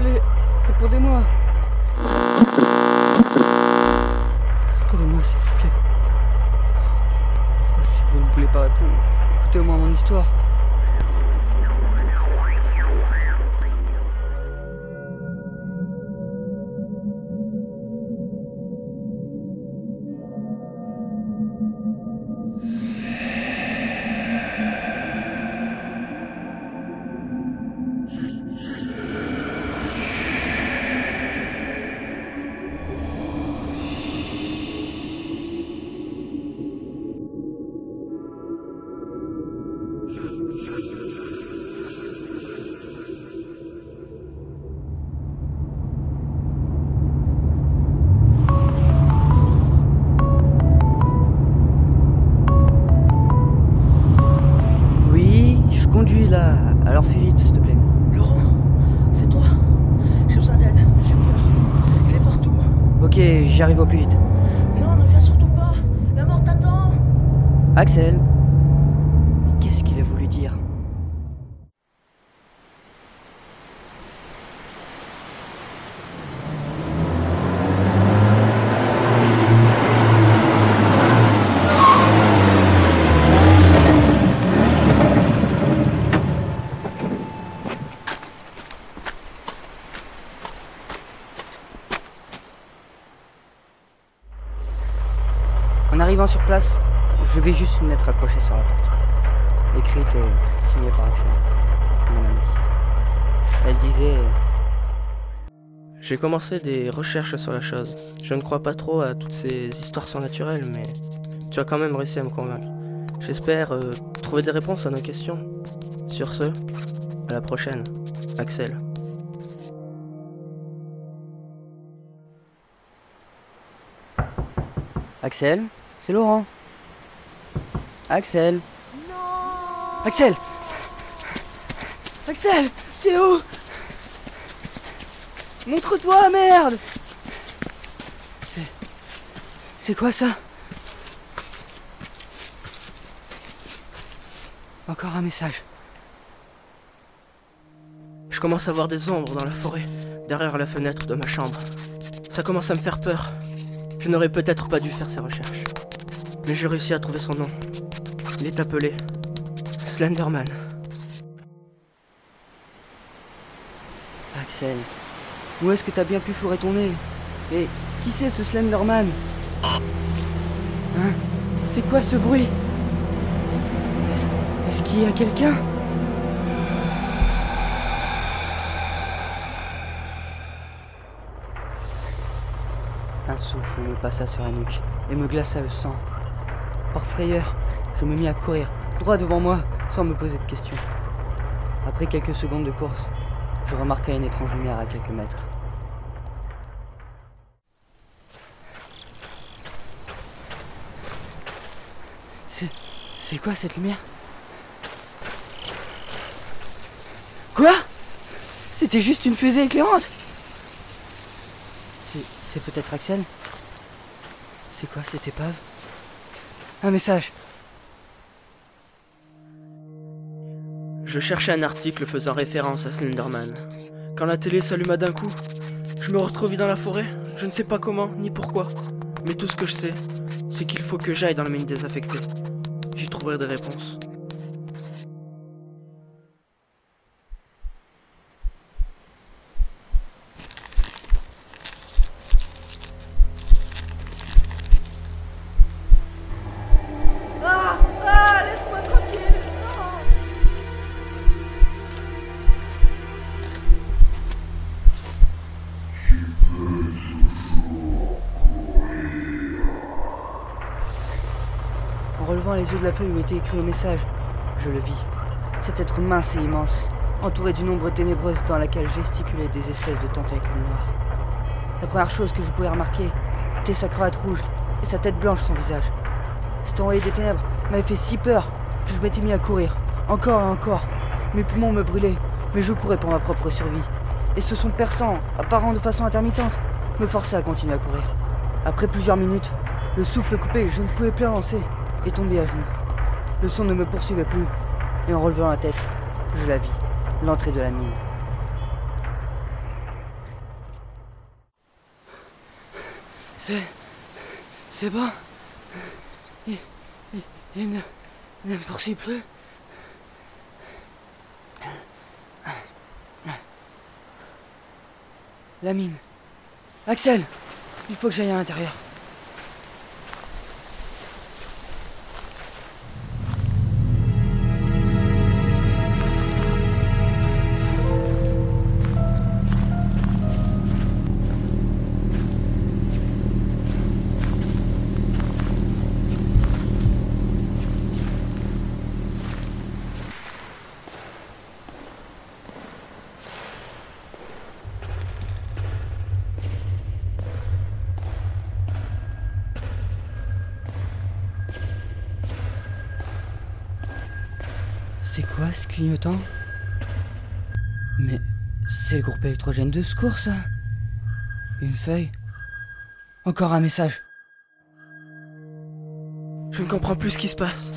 plaît, répondez-moi. Répondez-moi, s'il vous plaît. Oh, si vous ne voulez pas répondre, écoutez-moi mon histoire. Ok, j'y arrive au plus vite. Non, ne viens surtout pas. La mort t'attend. Axel Mais qu'est-ce qu'il a voulu dire En arrivant sur place, je vais juste une lettre accrochée sur la porte. Écrite et signée par Axel, mon ami. Elle disait J'ai commencé des recherches sur la chose. Je ne crois pas trop à toutes ces histoires surnaturelles, mais tu as quand même réussi à me convaincre. J'espère euh, trouver des réponses à nos questions. Sur ce, à la prochaine, Axel. Axel? C'est Laurent. Axel Axel Axel T'es où? Montre-toi, merde C'est- C'est quoi ça? Encore un message. Je commence à voir des ombres dans la forêt, derrière la fenêtre de ma chambre. Ça commence à me faire peur. Je n'aurais peut-être pas dû faire ces recherches. Mais j'ai réussi à trouver son nom. Il est appelé Slenderman. Axel, où est-ce que t'as bien pu fourrer ton nez? Et qui c'est ce Slenderman? Hein? C'est quoi ce bruit? Est-ce qu'il y a quelqu'un? Un souffle me passa sur la nuque et me glaça le sang. Par frayeur, je me mis à courir, droit devant moi, sans me poser de questions. Après quelques secondes de course, je remarquai une étrange lumière à quelques mètres. C'est. Quoi cette lumière? Quoi? C'était juste une fusée éclairante. C'est peut-être Axel? C'est quoi cette épave? Un message Je cherchais un article faisant référence à Slenderman. Quand la télé s'alluma d'un coup, je me retrouve dans la forêt. Je ne sais pas comment ni pourquoi. Mais tout ce que je sais, c'est qu'il faut que j'aille dans la mine désaffectée. J'y trouverai des réponses. Les yeux de la feuille où était écrit le message, je le vis. Cet être mince et immense, entouré d'une ombre ténébreuse dans laquelle gesticulaient des espèces de tentacules noirs. La première chose que je pouvais remarquer était sa cravate rouge et sa tête blanche son visage. Cet envoyé des ténèbres m'avait fait si peur que je m'étais mis à courir, encore et encore. Mes poumons me brûlaient, mais je courais pour ma propre survie. Et ce son perçant, apparent de façon intermittente, me forçait à continuer à courir. Après plusieurs minutes, le souffle coupé, je ne pouvais plus avancer et tombé à genoux. Le son ne me poursuivait plus, et en relevant la tête, je la vis, l'entrée de la mine. C'est. C'est bon? Il. Il, il ne, ne me poursuit plus? La mine. Axel, il faut que j'aille à l'intérieur. C'est quoi ce clignotant Mais c'est le groupe électrogène de secours, ça Une feuille Encore un message Je ne comprends plus ce qui se passe.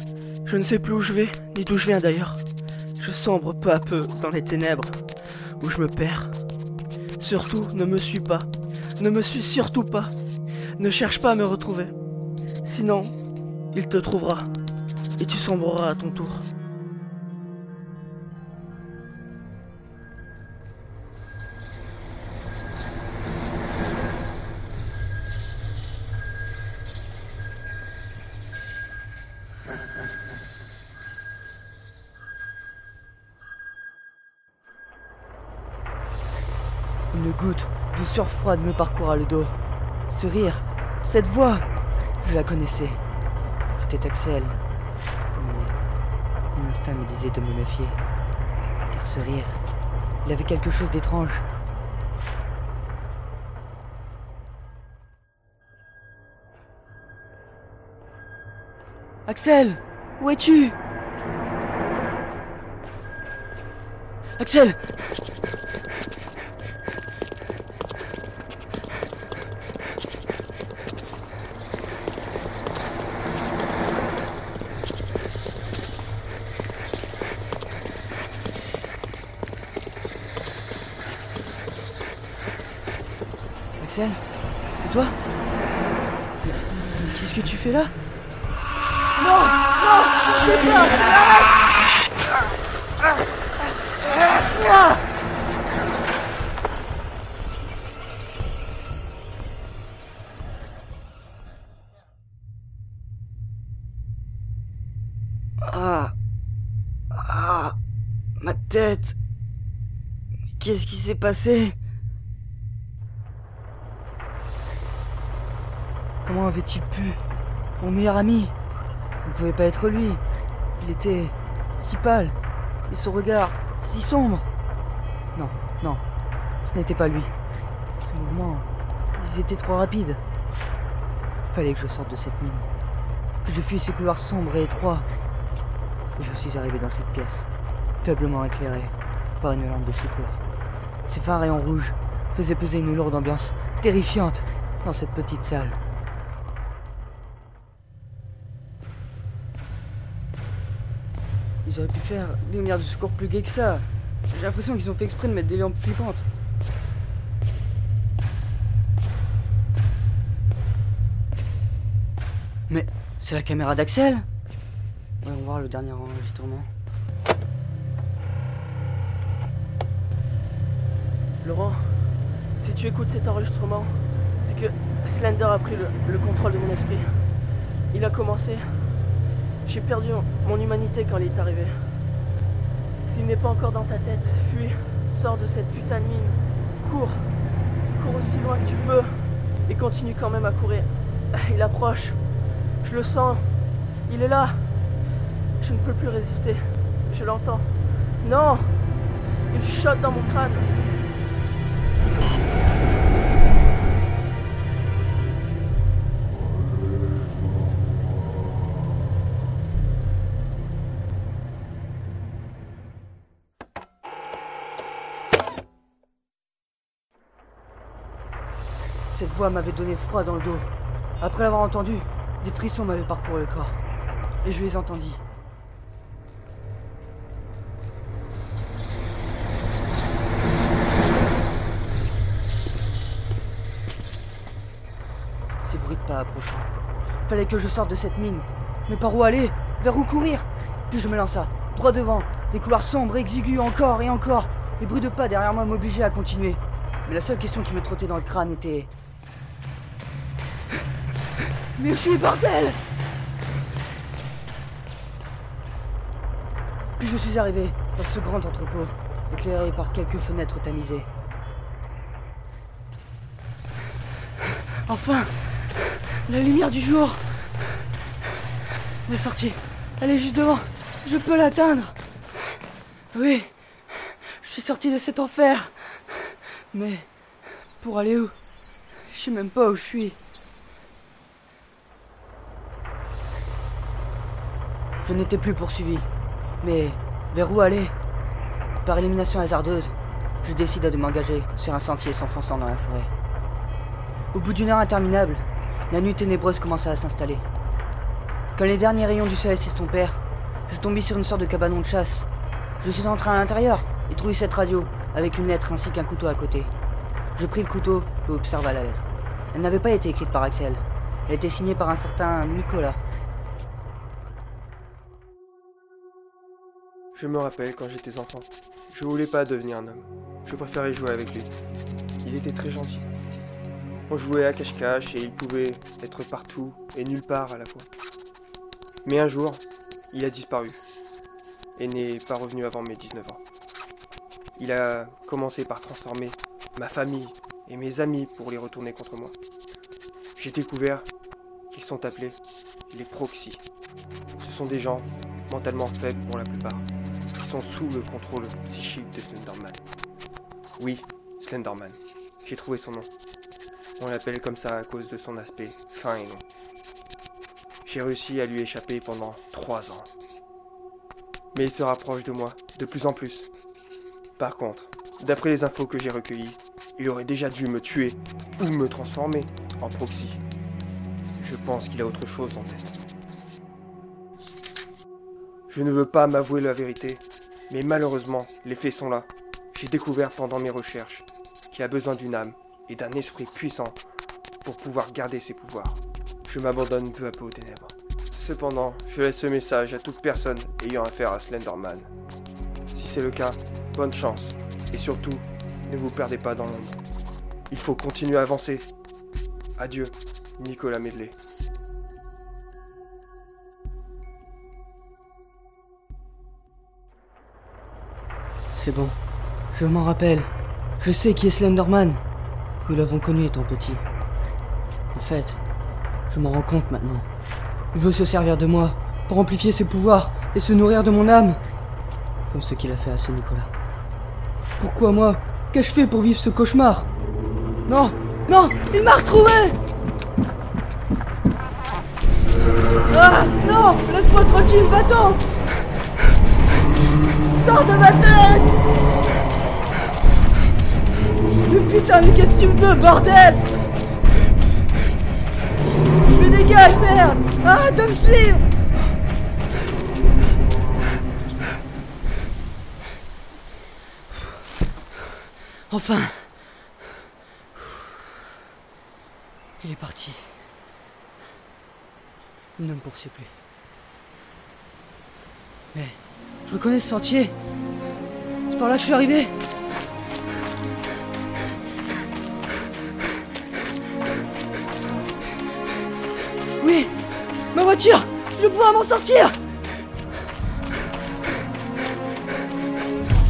Je ne sais plus où je vais, ni d'où je viens d'ailleurs. Je sombre peu à peu dans les ténèbres, où je me perds. Surtout, ne me suis pas. Ne me suis surtout pas. Ne cherche pas à me retrouver. Sinon, il te trouvera. Et tu sombreras à ton tour. Me parcourra le dos. Ce rire, cette voix, je la connaissais. C'était Axel. Mais mon instinct me disait de me méfier. Car ce rire, il avait quelque chose d'étrange. Axel Où es-tu? Axel C'est toi Qu'est-ce que tu fais là Non Non Tu me fais Axel, arrête Ah Ah Ma tête. Qu'est-ce qui s'est passé Comment avait-il pu Mon meilleur ami Ça ne pouvait pas être lui. Il était si pâle. Et son regard si sombre. Non, non. Ce n'était pas lui. Ses mouvements, ils étaient trop rapides. Il fallait que je sorte de cette mine. Que je fuisse ces couloirs sombres et étroits. Et je suis arrivé dans cette pièce, faiblement éclairée par une lampe de secours. Ces phares rayons rouges faisaient peser une lourde ambiance terrifiante dans cette petite salle. Ils auraient pu faire des lumières de secours plus gaies que ça. J'ai l'impression qu'ils ont fait exprès de mettre des lampes flippantes. Mais c'est la caméra d'Axel? Voyons voir le dernier enregistrement. Laurent, si tu écoutes cet enregistrement, c'est que Slender a pris le, le contrôle de mon esprit. Il a commencé. J'ai perdu mon humanité quand il est arrivé. S'il n'est pas encore dans ta tête, fuis, sors de cette putain de mine. Cours, cours aussi loin que tu peux. Et continue quand même à courir. Il approche. Je le sens. Il est là. Je ne peux plus résister. Je l'entends. Non Il chote dans mon crâne. M'avait donné froid dans le dos. Après l'avoir entendu, des frissons m'avaient parcouru le corps. Et je les entendis. Ces bruits de pas approchant. Fallait que je sorte de cette mine. Mais par où aller? Vers où courir? Puis je me lança, droit devant, des couloirs sombres, exigus encore et encore. Les bruits de pas derrière moi m'obligeaient à continuer. Mais la seule question qui me trottait dans le crâne était... Mais suis bordel? Puis je suis arrivé dans ce grand entrepôt, éclairé par quelques fenêtres tamisées. Enfin La lumière du jour La sortie. Elle est juste devant. Je peux l'atteindre. Oui Je suis sorti de cet enfer. Mais... Pour aller où? Je sais même pas où je suis. Je n'étais plus poursuivi. Mais vers où aller? Par élimination hasardeuse, je décide de m'engager sur un sentier s'enfonçant dans la forêt. Au bout d'une heure interminable, la nuit ténébreuse commença à s'installer. Quand les derniers rayons du soleil s'estompèrent, je tombai sur une sorte de cabanon de chasse. Je suis entré à l'intérieur et trouvai cette radio, avec une lettre ainsi qu'un couteau à côté. Je pris le couteau et observa la lettre. Elle n'avait pas été écrite par Axel. Elle était signée par un certain Nicolas. Je me rappelle quand j'étais enfant. Je voulais pas devenir un homme. Je préférais jouer avec lui. Il était très gentil. On jouait à cache-cache et il pouvait être partout et nulle part à la fois. Mais un jour, il a disparu et n'est pas revenu avant mes 19 ans. Il a commencé par transformer ma famille et mes amis pour les retourner contre moi. J'ai découvert qu'ils sont appelés les proxys. Ce sont des gens mentalement faibles pour la plupart, sous le contrôle psychique de Slenderman. Oui, Slenderman. J'ai trouvé son nom. On l'appelle comme ça à cause de son aspect fin et long. J'ai réussi à lui échapper pendant trois ans. Mais il se rapproche de moi de plus en plus. Par contre, d'après les infos que j'ai recueillies, il aurait déjà dû me tuer ou me transformer en proxy. Je pense qu'il a autre chose en tête. Je ne veux pas m'avouer la vérité, mais malheureusement, les faits sont là. J'ai découvert pendant mes recherches qu'il a besoin d'une âme et d'un esprit puissant pour pouvoir garder ses pouvoirs. Je m'abandonne peu à peu aux ténèbres. Cependant, je laisse ce message à toute personne ayant affaire à Slenderman. Si c'est le cas, bonne chance. Et surtout, ne vous perdez pas dans l'ombre. Il faut continuer à avancer. Adieu, Nicolas Medley. C'est bon. Je m'en rappelle. Je sais qui est Slenderman. Nous l'avons connu étant petit. En fait, je m'en rends compte maintenant. Il veut se servir de moi pour amplifier ses pouvoirs et se nourrir de mon âme. Comme ce qu'il a fait à ce Nicolas. Pourquoi moi Qu'ai-je fait pour vivre ce cauchemar? Non Non Il m'a retrouvé Ah Non Laisse-moi tranquille, va-t'en Sors de ma tête. Mais putain, mais qu'est-ce que tu me veux, bordel? Mais dégage, merde. Arrête de me suivre. Enfin. Il est parti. Il ne me poursuit plus. Mais je reconnais ce sentier. C'est par là que je suis arrivé. Oui Ma voiture Je vais pouvoir m'en sortir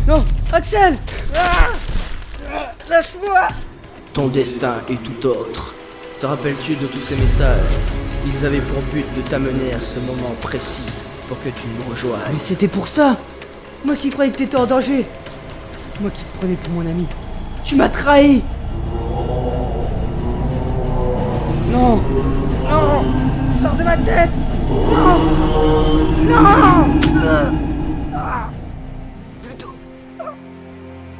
Non Axel Ah Lâche-moi Ton destin est tout autre. Te rappelles-tu de tous ces messages? Ils avaient pour but de t'amener à ce moment précis pour que tu me rejoignes. Mais c'était pour ça. Moi qui croyais que t'étais en danger. Moi qui te prenais pour mon ami. Tu m'as trahi. Non. Non. Sors de ma tête. Non. Non. Ah. Plutôt...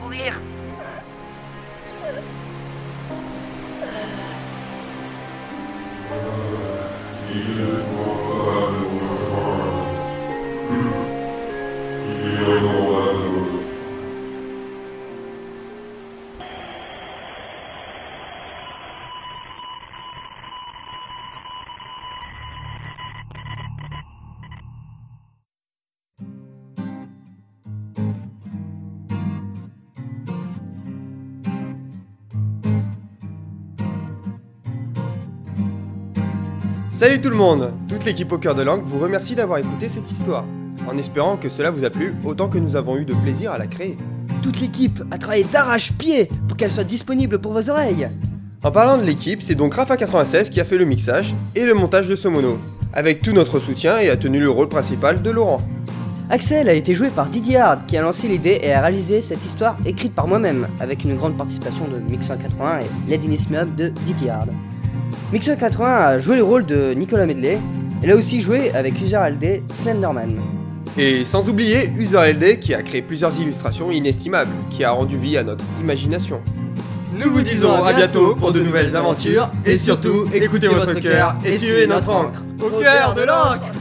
Mourir. Salut tout le monde Toute l'équipe au cœur de langue vous remercie d'avoir écouté cette histoire, en espérant que cela vous a plu autant que nous avons eu de plaisir à la créer. Toute l'équipe a travaillé d'arrache-pied pour qu'elle soit disponible pour vos oreilles. En parlant de l'équipe, c'est donc Rafa96 qui a fait le mixage et le montage de ce mono, avec tout notre soutien et a tenu le rôle principal de Laurent. Axel a été joué par Didier Hard qui a lancé l'idée et a réalisé cette histoire écrite par moi-même, avec une grande participation de Mix180 et l'Edinismium de Didier Hard. Mix180 a joué le rôle de Nicolas Medley, elle a aussi joué avec User LD Slenderman. Et sans oublier User LD qui a créé plusieurs illustrations inestimables, qui a rendu vie à notre imagination. Nous vous disons à bientôt pour de nouvelles aventures et surtout écoutez votre cœur et suivez notre encre au cœur de l'encre